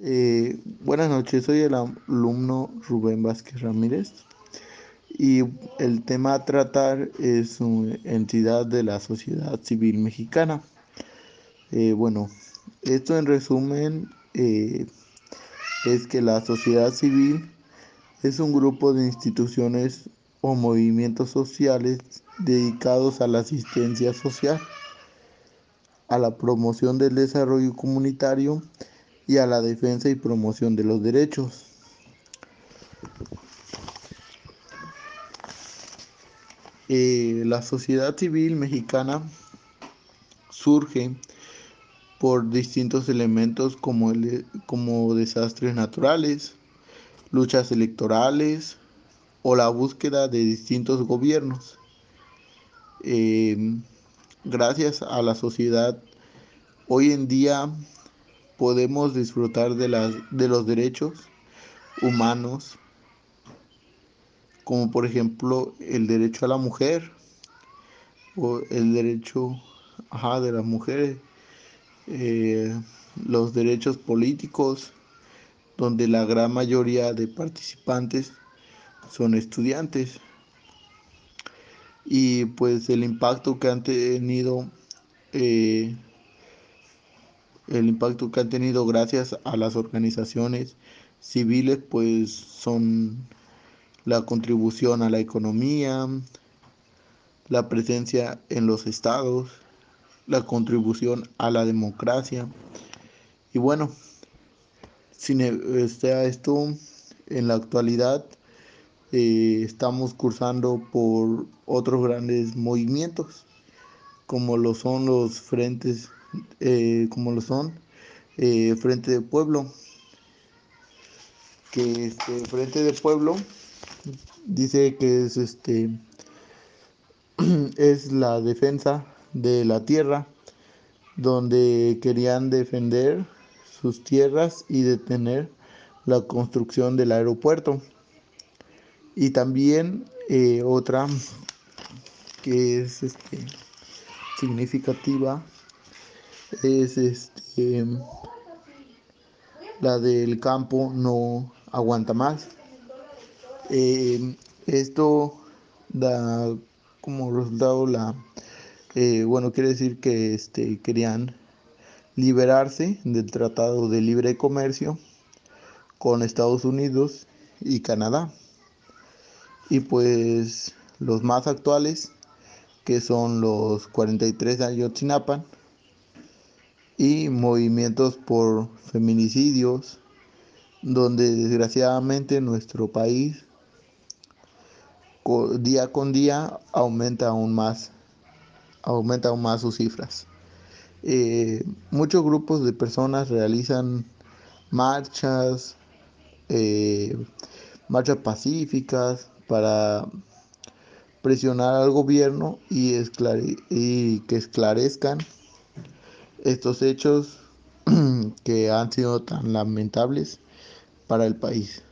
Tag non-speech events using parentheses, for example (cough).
Eh, buenas noches, soy el alumno Rubén Vázquez Ramírez y el tema a tratar es una entidad de la sociedad civil mexicana. Eh, bueno, esto en resumen eh, es que la sociedad civil es un grupo de instituciones o movimientos sociales dedicados a la asistencia social, a la promoción del desarrollo comunitario y a la defensa y promoción de los derechos. Eh, la sociedad civil mexicana surge por distintos elementos como, como desastres naturales, luchas electorales o la búsqueda de distintos gobiernos. Eh, gracias a la sociedad, hoy en día podemos disfrutar de, las, de los derechos humanos, como por ejemplo el derecho a la mujer o el derecho ajá, de las mujeres, eh, los derechos políticos, donde la gran mayoría de participantes son estudiantes. Y pues el impacto que han tenido eh, el impacto que han tenido gracias a las organizaciones civiles pues son la contribución a la economía, la presencia en los estados, la contribución a la democracia. Y bueno, sin este, esto, en la actualidad eh, estamos cursando por otros grandes movimientos, como lo son los frentes eh, como lo son eh, Frente de Pueblo, que este Frente de Pueblo dice que es este (clears throat) es la defensa de la tierra donde querían defender sus tierras y detener la construcción del aeropuerto. Y también eh, otra que es este, significativa es este la del campo no aguanta más. Eh, esto da como resultado la eh, bueno quiere decir que este querían liberarse del tratado de libre comercio con Estados Unidos y Canadá y pues los más actuales que son los 43 de Ayotzinapa y movimientos por feminicidios, donde desgraciadamente nuestro país día con día aumenta aún más, aumenta aún más sus cifras. Eh, muchos grupos de personas realizan marchas, eh, marchas pacíficas para presionar al gobierno y, y que esclarezcan estos hechos (clears throat) que han sido tan lamentables para el país.